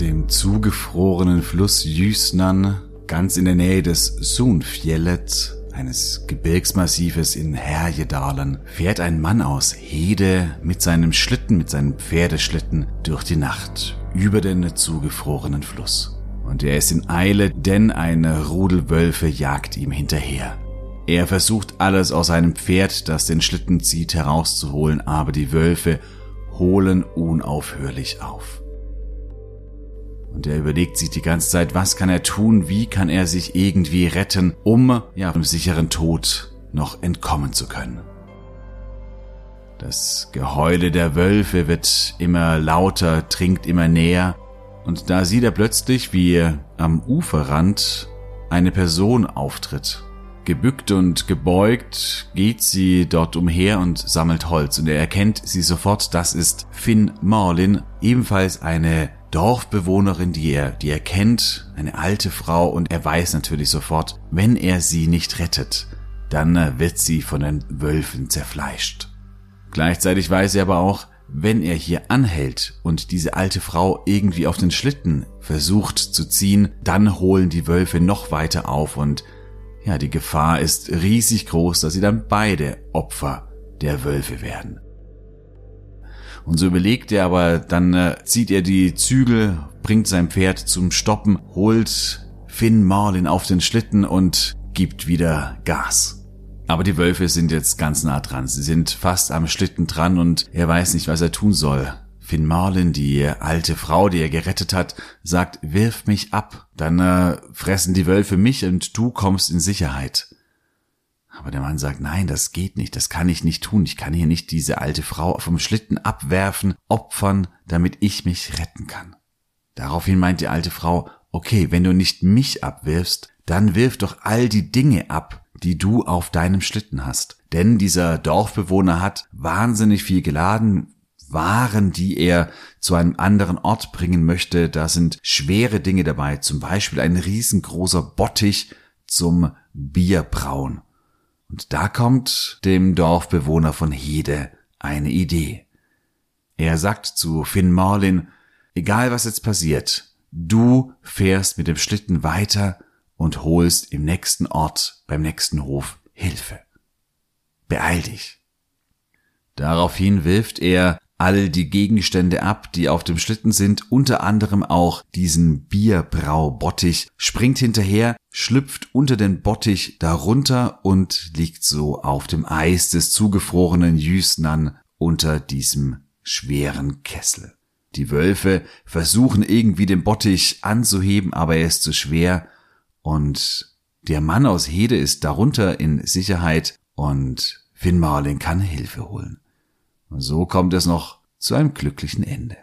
Dem zugefrorenen Fluss Jüsnan, ganz in der Nähe des Sunfjellet, eines Gebirgsmassives in Härjedalen, fährt ein Mann aus Hede mit seinem Schlitten, mit seinem Pferdeschlitten durch die Nacht über den zugefrorenen Fluss. Und er ist in Eile, denn eine Rudel Wölfe jagt ihm hinterher. Er versucht alles aus seinem Pferd, das den Schlitten zieht, herauszuholen, aber die Wölfe holen unaufhörlich auf. Und er überlegt sich die ganze Zeit, was kann er tun, wie kann er sich irgendwie retten, um ja dem sicheren Tod noch entkommen zu können. Das Geheule der Wölfe wird immer lauter, dringt immer näher, und da sieht er plötzlich, wie am Uferrand eine Person auftritt. Gebückt und gebeugt geht sie dort umher und sammelt Holz und er erkennt sie sofort, das ist Finn Marlin, ebenfalls eine Dorfbewohnerin, die er, die er kennt, eine alte Frau und er weiß natürlich sofort, wenn er sie nicht rettet, dann wird sie von den Wölfen zerfleischt. Gleichzeitig weiß er aber auch, wenn er hier anhält und diese alte Frau irgendwie auf den Schlitten versucht zu ziehen, dann holen die Wölfe noch weiter auf und ja, die Gefahr ist riesig groß, dass sie dann beide Opfer der Wölfe werden. Und so überlegt er aber, dann äh, zieht er die Zügel, bringt sein Pferd zum Stoppen, holt Finn Marlin auf den Schlitten und gibt wieder Gas. Aber die Wölfe sind jetzt ganz nah dran. Sie sind fast am Schlitten dran und er weiß nicht, was er tun soll. Finn Marlin, die alte Frau, die er gerettet hat, sagt, wirf mich ab, dann äh, fressen die Wölfe mich und du kommst in Sicherheit. Aber der Mann sagt, nein, das geht nicht, das kann ich nicht tun. Ich kann hier nicht diese alte Frau vom Schlitten abwerfen, opfern, damit ich mich retten kann. Daraufhin meint die alte Frau, okay, wenn du nicht mich abwirfst, dann wirf doch all die Dinge ab, die du auf deinem Schlitten hast. Denn dieser Dorfbewohner hat wahnsinnig viel geladen, waren, die er zu einem anderen Ort bringen möchte. Da sind schwere Dinge dabei, zum Beispiel ein riesengroßer Bottich zum Bierbrauen. Und da kommt dem Dorfbewohner von Hede eine Idee. Er sagt zu Finn Marlin, egal was jetzt passiert, du fährst mit dem Schlitten weiter und holst im nächsten Ort, beim nächsten Hof Hilfe. Beeil dich. Daraufhin wirft er all die Gegenstände ab, die auf dem Schlitten sind, unter anderem auch diesen Bierbraubottich, springt hinterher, schlüpft unter den Bottich darunter und liegt so auf dem Eis des zugefrorenen Jüsnan unter diesem schweren Kessel. Die Wölfe versuchen irgendwie den Bottich anzuheben, aber er ist zu schwer und der Mann aus Hede ist darunter in Sicherheit und Finn Marlin kann Hilfe holen. Und so kommt es noch zu einem glücklichen Ende.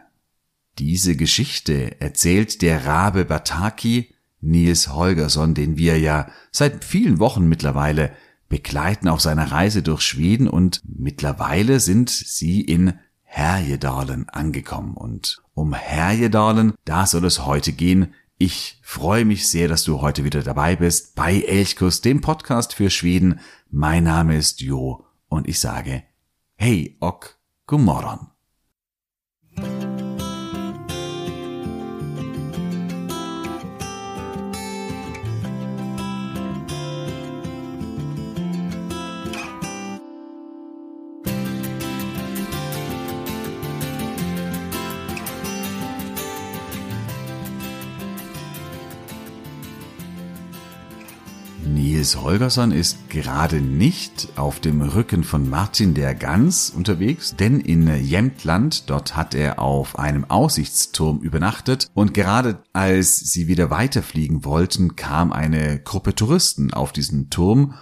Diese Geschichte erzählt der Rabe Bataki Nils Holgersson, den wir ja seit vielen Wochen mittlerweile begleiten auf seiner Reise durch Schweden und mittlerweile sind sie in Härjedalen angekommen und um Härjedalen, da soll es heute gehen. Ich freue mich sehr, dass du heute wieder dabei bist bei Elchkus, dem Podcast für Schweden. Mein Name ist Jo und ich sage Hey och, god Nils Holgersson ist gerade nicht auf dem Rücken von Martin der Gans unterwegs, denn in Jämtland, dort hat er auf einem Aussichtsturm übernachtet und gerade als sie wieder weiterfliegen wollten, kam eine Gruppe Touristen auf diesen Turm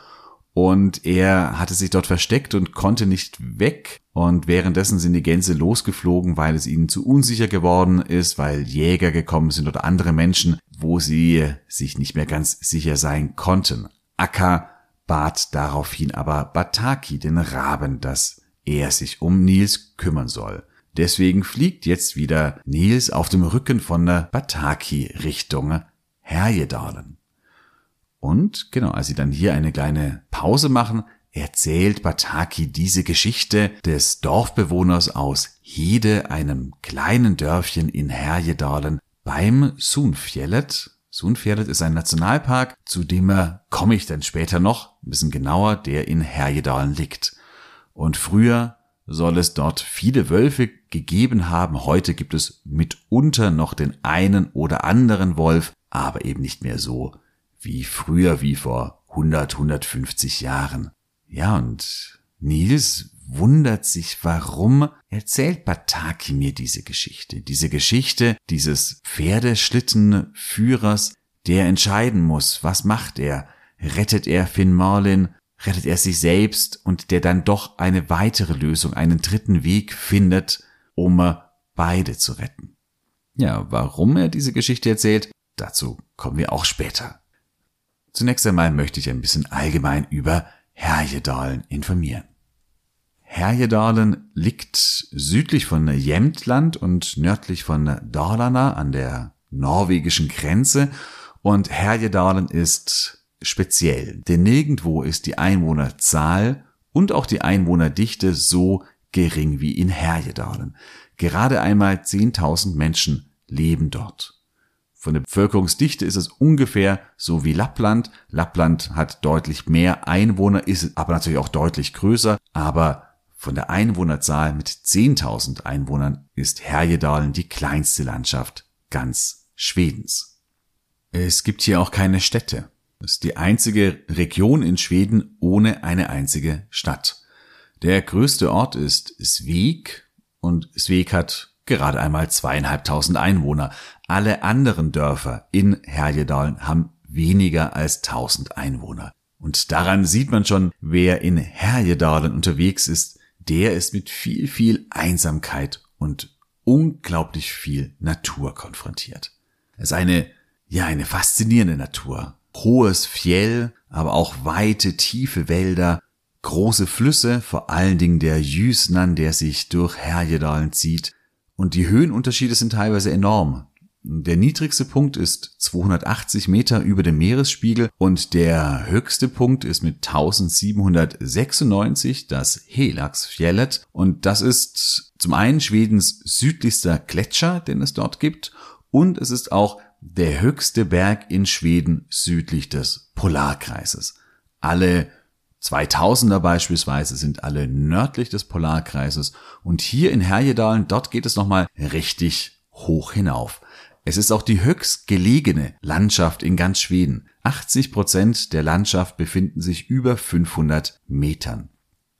und er hatte sich dort versteckt und konnte nicht weg. Und währenddessen sind die Gänse losgeflogen, weil es ihnen zu unsicher geworden ist, weil Jäger gekommen sind oder andere Menschen, wo sie sich nicht mehr ganz sicher sein konnten. Akka bat daraufhin aber Bataki, den Raben, dass er sich um Nils kümmern soll. Deswegen fliegt jetzt wieder Nils auf dem Rücken von der Bataki Richtung Herjedalen. Und genau, als sie dann hier eine kleine Pause machen, erzählt Bataki diese Geschichte des Dorfbewohners aus Hede, einem kleinen Dörfchen in Herjedalen, beim Sunfjellet. Sunfjellet ist ein Nationalpark, zu dem er komme ich dann später noch, ein bisschen genauer, der in Herjedalen liegt. Und früher soll es dort viele Wölfe gegeben haben. Heute gibt es mitunter noch den einen oder anderen Wolf, aber eben nicht mehr so wie früher, wie vor 100, 150 Jahren. Ja, und Nils wundert sich, warum erzählt Bataki mir diese Geschichte. Diese Geschichte dieses Pferdeschlittenführers, der entscheiden muss, was macht er? Rettet er Finn Marlin? Rettet er sich selbst? Und der dann doch eine weitere Lösung, einen dritten Weg findet, um beide zu retten. Ja, warum er diese Geschichte erzählt, dazu kommen wir auch später. Zunächst einmal möchte ich ein bisschen allgemein über Herjedalen informieren. Herjedalen liegt südlich von Jämtland und nördlich von Dalarna an der norwegischen Grenze und Herjedalen ist speziell, denn nirgendwo ist die Einwohnerzahl und auch die Einwohnerdichte so gering wie in Herjedalen. Gerade einmal 10.000 Menschen leben dort. Von der Bevölkerungsdichte ist es ungefähr so wie Lappland. Lappland hat deutlich mehr Einwohner, ist aber natürlich auch deutlich größer, aber von der Einwohnerzahl mit 10.000 Einwohnern ist Härjedalen die kleinste Landschaft ganz Schwedens. Es gibt hier auch keine Städte. Es ist die einzige Region in Schweden ohne eine einzige Stadt. Der größte Ort ist Sveg und Sveg hat gerade einmal zweieinhalbtausend Einwohner. Alle anderen Dörfer in Herjedalen haben weniger als tausend Einwohner. Und daran sieht man schon, wer in Herjedalen unterwegs ist, der ist mit viel, viel Einsamkeit und unglaublich viel Natur konfrontiert. Es ist eine, ja, eine faszinierende Natur. Hohes Fjell, aber auch weite, tiefe Wälder, große Flüsse, vor allen Dingen der Jüsnan, der sich durch Herjedalen zieht, und die Höhenunterschiede sind teilweise enorm. Der niedrigste Punkt ist 280 Meter über dem Meeresspiegel und der höchste Punkt ist mit 1796 das Helagsfjellet und das ist zum einen Schwedens südlichster Gletscher, den es dort gibt und es ist auch der höchste Berg in Schweden südlich des Polarkreises. Alle 2000er beispielsweise sind alle nördlich des Polarkreises und hier in Herjedalen, dort geht es nochmal richtig hoch hinauf. Es ist auch die höchst gelegene Landschaft in ganz Schweden. 80 Prozent der Landschaft befinden sich über 500 Metern.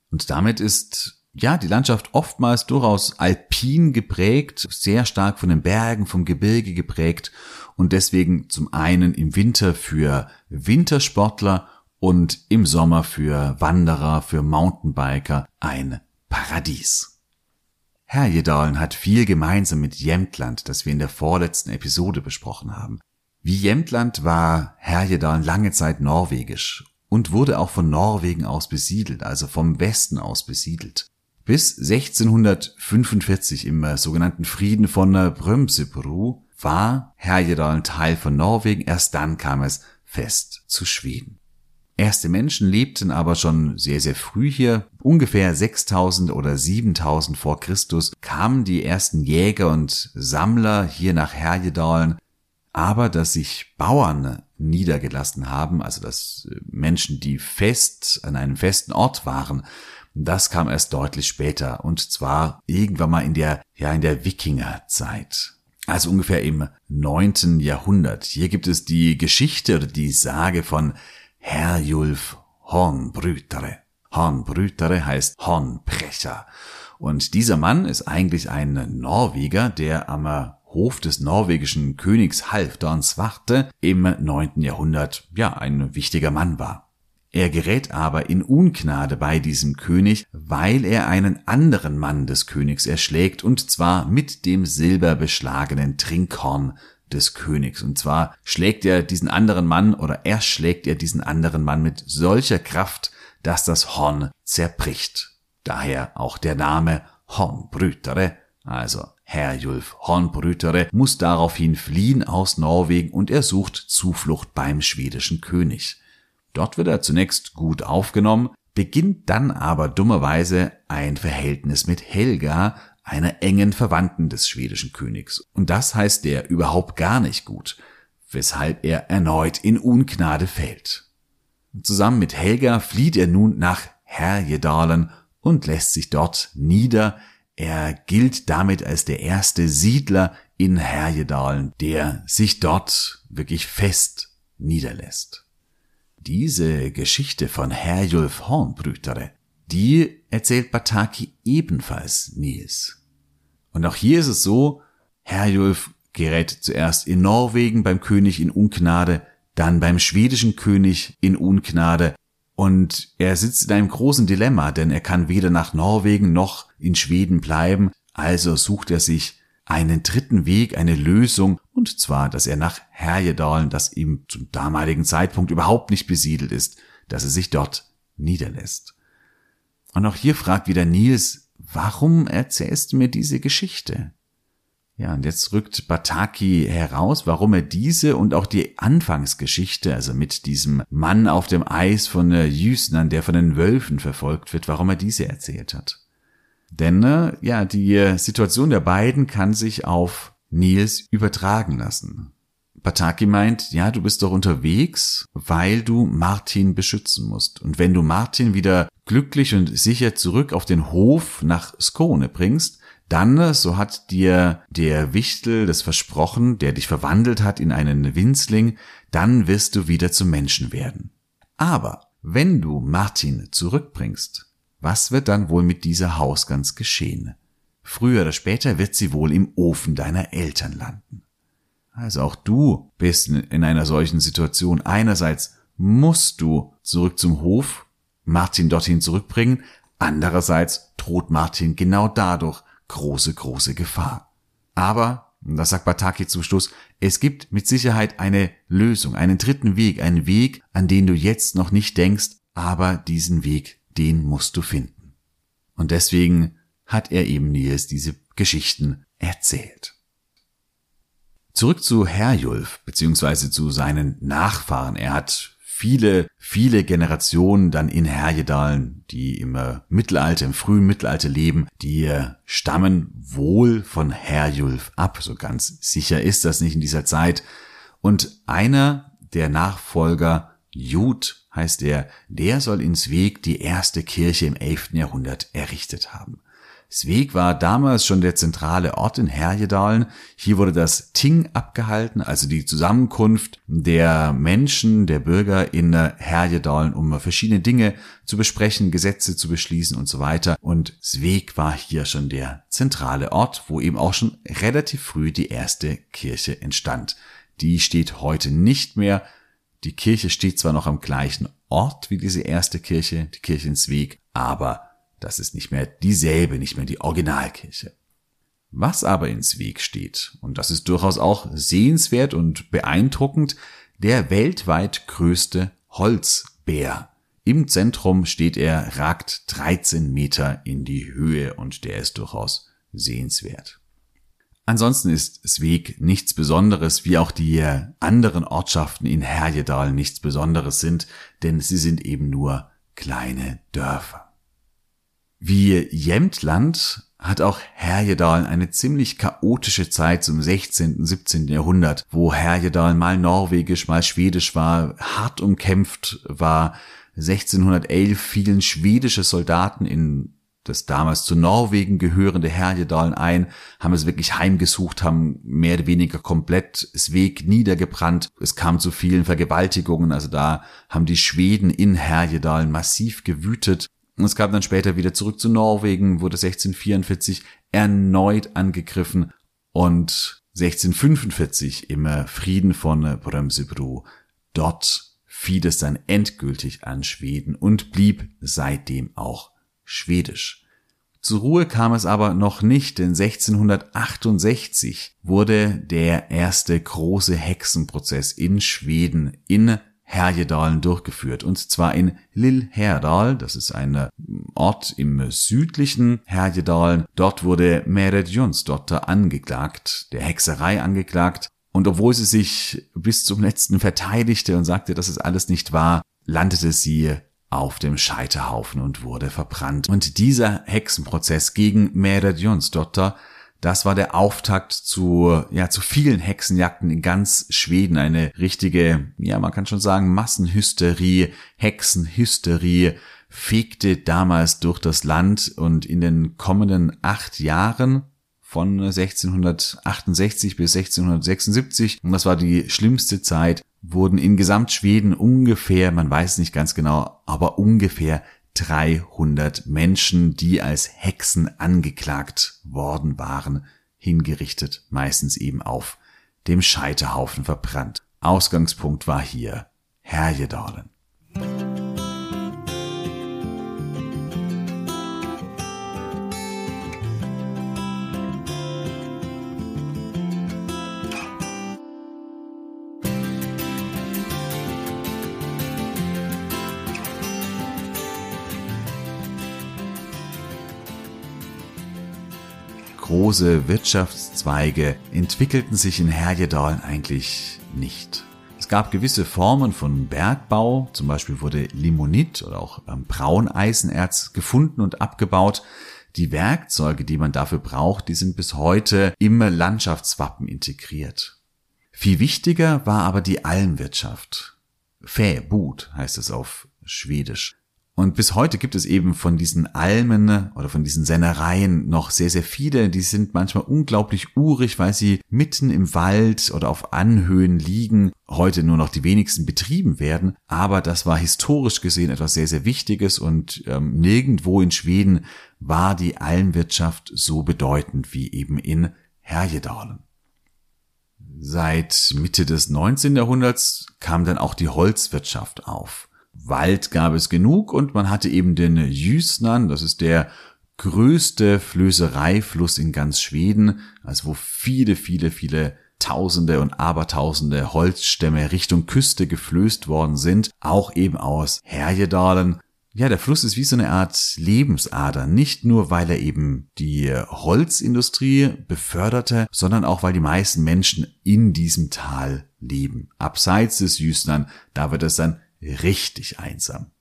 Und damit ist ja, die Landschaft oftmals durchaus alpin geprägt, sehr stark von den Bergen, vom Gebirge geprägt und deswegen zum einen im Winter für Wintersportler und im Sommer für Wanderer, für Mountainbiker ein Paradies. Herjedalen hat viel gemeinsam mit Jämtland, das wir in der vorletzten Episode besprochen haben. Wie Jämtland war Herjedalen lange Zeit norwegisch und wurde auch von Norwegen aus besiedelt, also vom Westen aus besiedelt. Bis 1645 im äh, sogenannten Frieden von Brömsebro war Herjedalen Teil von Norwegen, erst dann kam es fest zu Schweden. Erste Menschen lebten aber schon sehr, sehr früh hier. Ungefähr 6000 oder 7000 vor Christus kamen die ersten Jäger und Sammler hier nach Herjedalen. Aber dass sich Bauern niedergelassen haben, also dass Menschen, die fest an einem festen Ort waren, das kam erst deutlich später und zwar irgendwann mal in der, ja, in der Wikingerzeit. Also ungefähr im neunten Jahrhundert. Hier gibt es die Geschichte oder die Sage von Herjulf Hornbrütere. Hornbrütere heißt Hornbrecher. Und dieser Mann ist eigentlich ein Norweger, der am Hof des norwegischen Königs Halfdan Svarte im neunten Jahrhundert ja ein wichtiger Mann war. Er gerät aber in Ungnade bei diesem König, weil er einen anderen Mann des Königs erschlägt, und zwar mit dem silberbeschlagenen Trinkhorn des Königs. Und zwar schlägt er diesen anderen Mann oder erschlägt er diesen anderen Mann mit solcher Kraft, dass das Horn zerbricht. Daher auch der Name Hornbrütere, also Herjulf Hornbrütere, muss daraufhin fliehen aus Norwegen und er sucht Zuflucht beim schwedischen König. Dort wird er zunächst gut aufgenommen, beginnt dann aber dummerweise ein Verhältnis mit Helga, einer engen Verwandten des schwedischen Königs. Und das heißt der überhaupt gar nicht gut, weshalb er erneut in Ungnade fällt. Zusammen mit Helga flieht er nun nach Herjedalen und lässt sich dort nieder. Er gilt damit als der erste Siedler in Herjedalen, der sich dort wirklich fest niederlässt. Diese Geschichte von Herjulf Hornbrütere, die erzählt Bataki ebenfalls Nils. Und auch hier ist es so, Herjulf gerät zuerst in Norwegen beim König in Ungnade, dann beim schwedischen König in Ungnade, und er sitzt in einem großen Dilemma, denn er kann weder nach Norwegen noch in Schweden bleiben, also sucht er sich einen dritten Weg, eine Lösung, und zwar, dass er nach Herjedalen, das ihm zum damaligen Zeitpunkt überhaupt nicht besiedelt ist, dass er sich dort niederlässt. Und auch hier fragt wieder Nils, warum erzählst du mir diese Geschichte? Ja, und jetzt rückt Bataki heraus, warum er diese und auch die Anfangsgeschichte, also mit diesem Mann auf dem Eis von Jüsnern, der von den Wölfen verfolgt wird, warum er diese erzählt hat. Denn äh, ja, die äh, Situation der beiden kann sich auf Nils übertragen lassen. Bataki meint, ja, du bist doch unterwegs, weil du Martin beschützen musst. Und wenn du Martin wieder glücklich und sicher zurück auf den Hof nach Skone bringst, dann, so hat dir der Wichtel das versprochen, der dich verwandelt hat in einen Winzling, dann wirst du wieder zum Menschen werden. Aber wenn du Martin zurückbringst, was wird dann wohl mit dieser Hausgans geschehen? Früher oder später wird sie wohl im Ofen deiner Eltern landen. Also auch du bist in einer solchen Situation. Einerseits musst du zurück zum Hof, Martin dorthin zurückbringen, andererseits droht Martin genau dadurch große, große Gefahr. Aber, das sagt Bataki zum Schluss, es gibt mit Sicherheit eine Lösung, einen dritten Weg, einen Weg, an den du jetzt noch nicht denkst, aber diesen Weg den musst du finden. Und deswegen hat er eben Nils diese Geschichten erzählt. Zurück zu Herjulf, beziehungsweise zu seinen Nachfahren. Er hat viele, viele Generationen dann in Herjedalen, die im Mittelalter, im frühen Mittelalter leben, die stammen wohl von Herjulf ab. So ganz sicher ist das nicht in dieser Zeit. Und einer der Nachfolger, Jud, heißt er, der soll in Sveg die erste Kirche im 11. Jahrhundert errichtet haben. Sveg war damals schon der zentrale Ort in Herjedalen. Hier wurde das Ting abgehalten, also die Zusammenkunft der Menschen, der Bürger in Herjedalen, um verschiedene Dinge zu besprechen, Gesetze zu beschließen und so weiter. Und Sveg war hier schon der zentrale Ort, wo eben auch schon relativ früh die erste Kirche entstand. Die steht heute nicht mehr. Die Kirche steht zwar noch am gleichen Ort wie diese erste Kirche, die Kirche in Sweg, aber das ist nicht mehr dieselbe, nicht mehr die Originalkirche. Was aber in Sweg steht, und das ist durchaus auch sehenswert und beeindruckend, der weltweit größte Holzbär. Im Zentrum steht er, ragt 13 Meter in die Höhe und der ist durchaus sehenswert. Ansonsten ist Sveg nichts Besonderes, wie auch die anderen Ortschaften in Herjedal nichts Besonderes sind, denn sie sind eben nur kleine Dörfer. Wie Jämtland hat auch Herjedalen eine ziemlich chaotische Zeit zum 16., und 17. Jahrhundert, wo Herjedalen mal norwegisch, mal schwedisch war, hart umkämpft war. 1611 fielen schwedische Soldaten in das damals zu Norwegen gehörende Herjedalen ein, haben es wirklich heimgesucht, haben mehr oder weniger komplett das Weg niedergebrannt. Es kam zu vielen Vergewaltigungen, also da haben die Schweden in Herjedalen massiv gewütet. Und es kam dann später wieder zurück zu Norwegen, wurde 1644 erneut angegriffen und 1645 im Frieden von Brömsebro. Dort fiel es dann endgültig an Schweden und blieb seitdem auch schwedisch. Zur Ruhe kam es aber noch nicht, denn 1668 wurde der erste große Hexenprozess in Schweden in Härjedalen durchgeführt. Und zwar in Lillhärdal, das ist ein Ort im südlichen Härjedalen. Dort wurde Meret Jonsdotter angeklagt, der Hexerei angeklagt. Und obwohl sie sich bis zum letzten verteidigte und sagte, dass es alles nicht war, landete sie auf dem Scheiterhaufen und wurde verbrannt. Und dieser Hexenprozess gegen Meret Jonsdotter, das war der Auftakt zu, ja, zu vielen Hexenjagden in ganz Schweden. Eine richtige, ja, man kann schon sagen, Massenhysterie, Hexenhysterie fegte damals durch das Land und in den kommenden acht Jahren von 1668 bis 1676, und das war die schlimmste Zeit, wurden in Gesamtschweden ungefähr, man weiß nicht ganz genau, aber ungefähr 300 Menschen, die als Hexen angeklagt worden waren, hingerichtet, meistens eben auf dem Scheiterhaufen verbrannt. Ausgangspunkt war hier Herjedalen. Große Wirtschaftszweige entwickelten sich in Herjedalen eigentlich nicht. Es gab gewisse Formen von Bergbau, zum Beispiel wurde Limonit oder auch ähm, Brauneisenerz gefunden und abgebaut. Die Werkzeuge, die man dafür braucht, die sind bis heute im Landschaftswappen integriert. Viel wichtiger war aber die Almwirtschaft. Fäbut heißt es auf Schwedisch. Und bis heute gibt es eben von diesen Almen oder von diesen Sennereien noch sehr, sehr viele. Die sind manchmal unglaublich urig, weil sie mitten im Wald oder auf Anhöhen liegen. Heute nur noch die wenigsten betrieben werden. Aber das war historisch gesehen etwas sehr, sehr Wichtiges und ähm, nirgendwo in Schweden war die Almwirtschaft so bedeutend wie eben in Herjedalen. Seit Mitte des 19. Jahrhunderts kam dann auch die Holzwirtschaft auf. Wald gab es genug und man hatte eben den Jüsnan, das ist der größte Flößereifluss in ganz Schweden, also wo viele, viele, viele Tausende und Abertausende Holzstämme Richtung Küste geflößt worden sind, auch eben aus Herjedalen. Ja, der Fluss ist wie so eine Art Lebensader, nicht nur weil er eben die Holzindustrie beförderte, sondern auch weil die meisten Menschen in diesem Tal leben. Abseits des Jüstern, da wird es dann richtig einsam.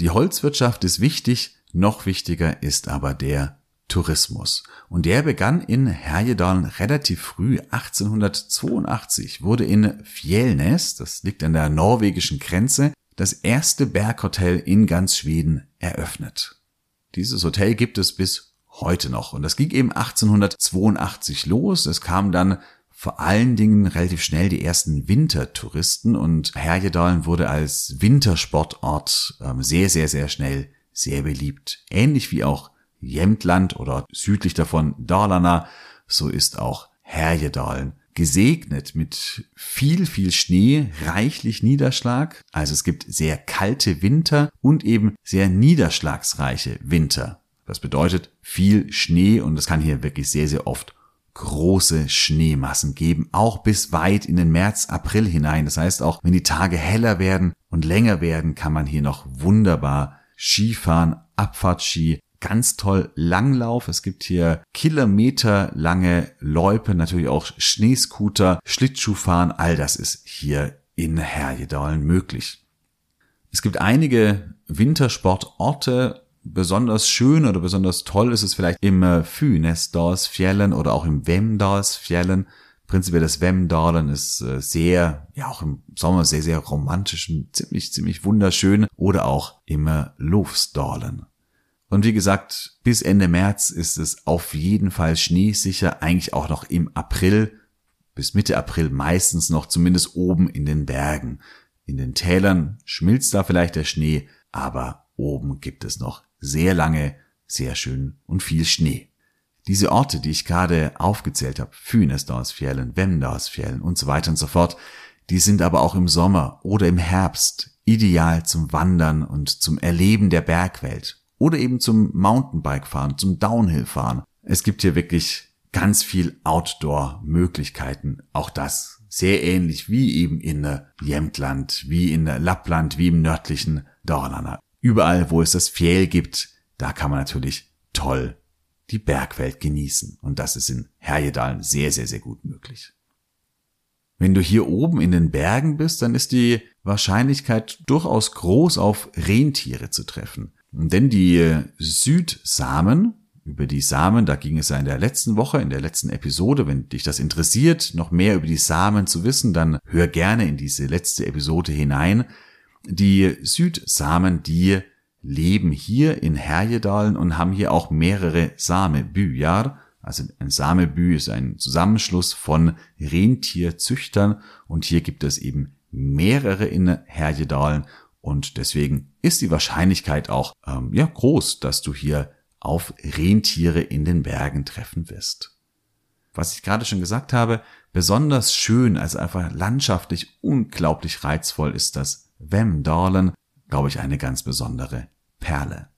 Die Holzwirtschaft ist wichtig, noch wichtiger ist aber der Tourismus. Und der begann in Herjedalen relativ früh, 1882, wurde in Fjellnes, das liegt an der norwegischen Grenze, das erste Berghotel in ganz Schweden eröffnet. Dieses Hotel gibt es bis heute noch. Und das ging eben 1882 los. Es kam dann vor allen Dingen relativ schnell die ersten Wintertouristen und Herjedalen wurde als Wintersportort ähm, sehr, sehr, sehr schnell sehr beliebt. Ähnlich wie auch Jämtland oder südlich davon Dalarna, so ist auch Herjedalen gesegnet mit viel, viel Schnee, reichlich Niederschlag. Also es gibt sehr kalte Winter und eben sehr niederschlagsreiche Winter. Das bedeutet viel Schnee und es kann hier wirklich sehr, sehr oft große Schneemassen geben, auch bis weit in den März, April hinein. Das heißt, auch wenn die Tage heller werden und länger werden, kann man hier noch wunderbar Skifahren, Abfahrtski, ganz toll Langlauf. Es gibt hier kilometerlange Loipe, natürlich auch Schneescooter, Schlittschuhfahren. All das ist hier in Herjedalen möglich. Es gibt einige Wintersportorte, besonders schön oder besonders toll ist es vielleicht im äh, Fynäsdalsfjällen oder auch im Vemdalsfjällen. Prinzipiell das Vemdalen ist äh, sehr, ja auch im Sommer sehr, sehr romantisch und ziemlich, ziemlich wunderschön. Oder auch im äh, Lofsdalen. Und wie gesagt, bis Ende März ist es auf jeden Fall schneesicher, eigentlich auch noch im April, bis Mitte April meistens noch zumindest oben in den Bergen. In den Tälern schmilzt da vielleicht der Schnee, aber oben gibt es noch sehr lange, sehr schön und viel Schnee. Diese Orte, die ich gerade aufgezählt habe, Fynesdalsfjällen, Vemdalsfjällen und so weiter und so fort, die sind aber auch im Sommer oder im Herbst ideal zum Wandern und zum Erleben der Bergwelt oder eben zum Mountainbike-Fahren, zum Downhill-Fahren. Es gibt hier wirklich ganz viel Outdoor-Möglichkeiten. Auch das sehr ähnlich wie eben in Jämtland, wie in Lappland, wie im nördlichen Dalarna. Überall, wo es das Fjell gibt, da kann man natürlich toll die Bergwelt genießen. Und das ist in Herjedalen sehr, sehr, sehr gut möglich. Wenn du hier oben in den Bergen bist, dann ist die Wahrscheinlichkeit durchaus groß, auf Rentiere zu treffen. Denn die Südsamen, über die Samen, da ging es ja in der letzten Woche, in der letzten Episode, wenn dich das interessiert, noch mehr über die Samen zu wissen, dann hör gerne in diese letzte Episode hinein. Die Südsamen, die leben hier in Herjedalen und haben hier auch mehrere Samebyar. Also ein Samebü ist ein Zusammenschluss von Rentierzüchtern und hier gibt es eben mehrere in Herjedalen und deswegen ist die Wahrscheinlichkeit auch ähm, ja groß, dass du hier auf Rentiere in den Bergen treffen wirst. Was ich gerade schon gesagt habe, besonders schön, also einfach landschaftlich unglaublich reizvoll ist das Vemdalen, glaube ich, eine ganz besondere Perle.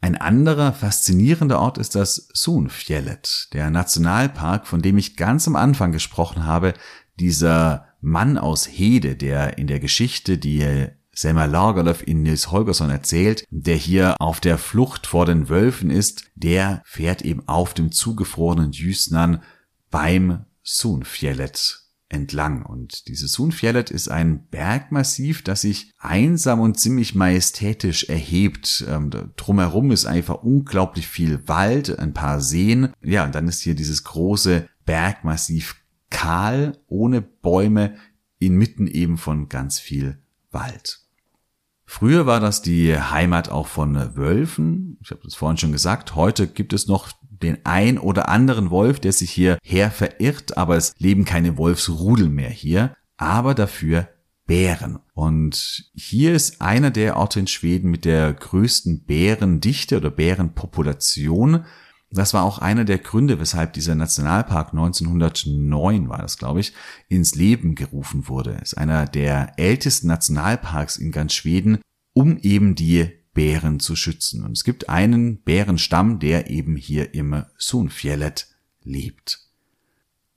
Ein anderer faszinierender Ort ist das Sunfjellet, der Nationalpark, von dem ich ganz am Anfang gesprochen habe, dieser Mann aus Hede, der in der Geschichte, die Selma Lagerlöf in Nils Holgersson erzählt, der hier auf der Flucht vor den Wölfen ist, der fährt eben auf dem zugefrorenen Jüsnan beim Sunfjellet entlang. Und dieses Sunfjellet ist ein Bergmassiv, das sich einsam und ziemlich majestätisch erhebt. Ähm, drumherum ist einfach unglaublich viel Wald, ein paar Seen. Ja, und dann ist hier dieses große Bergmassiv kahl, ohne Bäume, inmitten eben von ganz viel Wald. Früher war das die Heimat auch von Wölfen. Ich habe das vorhin schon gesagt. Heute gibt es noch den ein oder anderen Wolf, der sich hierher verirrt, aber es leben keine Wolfsrudel mehr hier, aber dafür Bären. Und hier ist einer der Orte in Schweden mit der größten Bärendichte oder Bärenpopulation. Das war auch einer der Gründe, weshalb dieser Nationalpark 1909 war das, glaube ich, ins Leben gerufen wurde. ist einer der ältesten Nationalparks in ganz Schweden, um eben die Bären zu schützen. Und es gibt einen Bärenstamm, der eben hier im Sunfjellet lebt.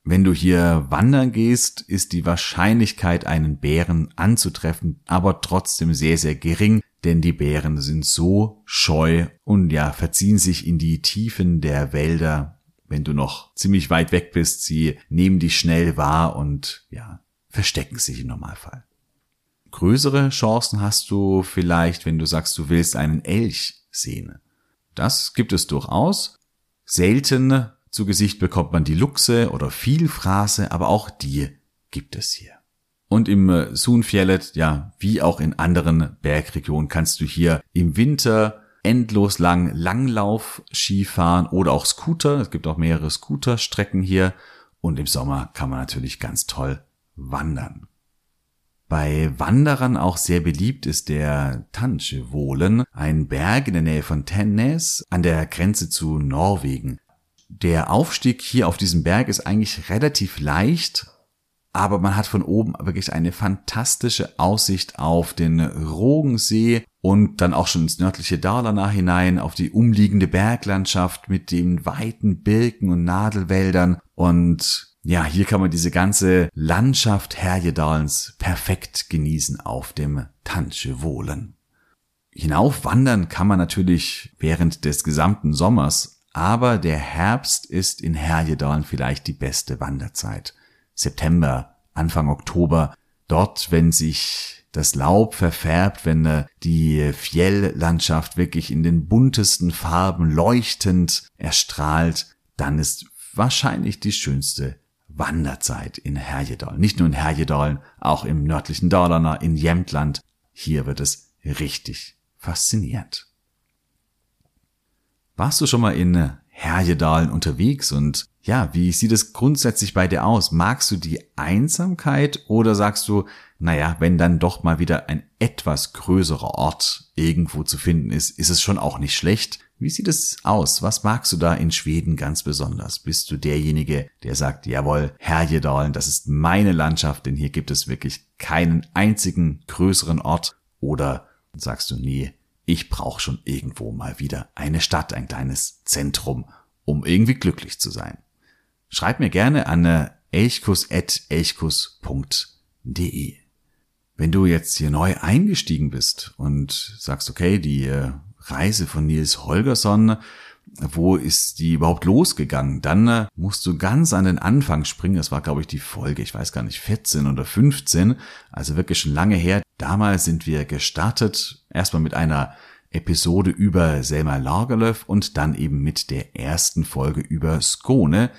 Wenn du hier wandern gehst, ist die Wahrscheinlichkeit, einen Bären anzutreffen, aber trotzdem sehr, sehr gering, denn die Bären sind so scheu und ja, verziehen sich in die Tiefen der Wälder, wenn du noch ziemlich weit weg bist. Sie nehmen dich schnell wahr und ja, verstecken sich im Normalfall. Größere Chancen hast du vielleicht, wenn du sagst, du willst einen Elch sehen. Das gibt es durchaus. Selten zu Gesicht bekommt man die Luchse oder Vielfraße, aber auch die gibt es hier. Und im Sunfjellet, ja, wie auch in anderen Bergregionen, kannst du hier im Winter endlos lang Langlauf Skifahren oder auch Scooter. Es gibt auch mehrere Scooterstrecken hier. Und im Sommer kann man natürlich ganz toll wandern. Bei Wanderern auch sehr beliebt ist der Tanchevolen, ein Berg in der Nähe von Tennes an der Grenze zu Norwegen. Der Aufstieg hier auf diesem Berg ist eigentlich relativ leicht, aber man hat von oben wirklich eine fantastische Aussicht auf den Rogensee und dann auch schon ins nördliche Dalarna hinein, auf die umliegende Berglandschaft mit den weiten Birken und Nadelwäldern und ja, hier kann man diese ganze Landschaft Herjedalens perfekt genießen auf dem Tanschewohlen. Hinaufwandern kann man natürlich während des gesamten Sommers, aber der Herbst ist in Herjedalen vielleicht die beste Wanderzeit. September, Anfang Oktober, dort, wenn sich das Laub verfärbt, wenn äh, die Fjelllandschaft wirklich in den buntesten Farben leuchtend erstrahlt, dann ist wahrscheinlich die schönste Wanderzeit in Herjedalen. Nicht nur in Herjedalen, auch im nördlichen Dalarna, in Jämtland. Hier wird es richtig faszinierend. Warst du schon mal in Härjedalen unterwegs und ja, wie sieht es grundsätzlich bei dir aus? Magst du die Einsamkeit oder sagst du, naja, wenn dann doch mal wieder ein etwas größerer Ort irgendwo zu finden ist, ist es schon auch nicht schlecht. Wie sieht es aus? Was magst du da in Schweden ganz besonders? Bist du derjenige, der sagt, jawohl, Härjedalen, das ist meine Landschaft, denn hier gibt es wirklich keinen einzigen größeren Ort? Oder sagst du, nee, ich brauche schon irgendwo mal wieder eine Stadt, ein kleines Zentrum, um irgendwie glücklich zu sein? Schreib mir gerne an elchkus.elchkus.de. Wenn du jetzt hier neu eingestiegen bist und sagst, okay, die äh, Reise von Nils Holgersson, wo ist die überhaupt losgegangen? Dann äh, musst du ganz an den Anfang springen. Das war, glaube ich, die Folge, ich weiß gar nicht, 14 oder 15. Also wirklich schon lange her. Damals sind wir gestartet. Erstmal mit einer Episode über Selma Lagerlöf und dann eben mit der ersten Folge über Skone.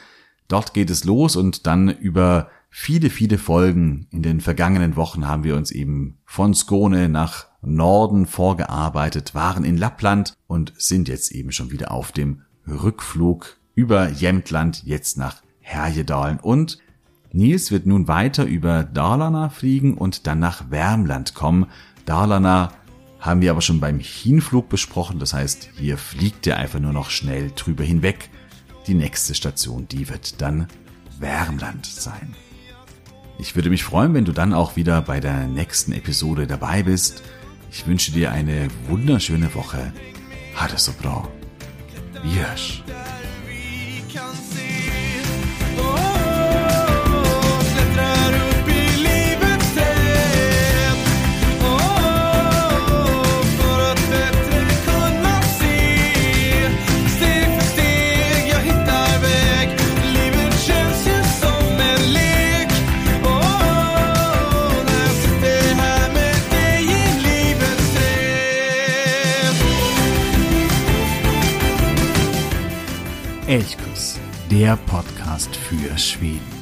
Dort geht es los und dann über viele, viele Folgen in den vergangenen Wochen haben wir uns eben von Skone nach Norden vorgearbeitet, waren in Lappland und sind jetzt eben schon wieder auf dem Rückflug über Jämtland jetzt nach Härjedalen und Nils wird nun weiter über Dalarna fliegen und dann nach Wärmland kommen. Dalarna haben wir aber schon beim Hinflug besprochen, das heißt, hier fliegt er einfach nur noch schnell drüber hinweg. Die nächste Station, die wird dann Wärmland sein. Ich würde mich freuen, wenn du dann auch wieder bei der nächsten Episode dabei bist. Ich wünsche dir eine wunderschöne Woche. Hatte so bra. Wiesz. Podcast für Schweden.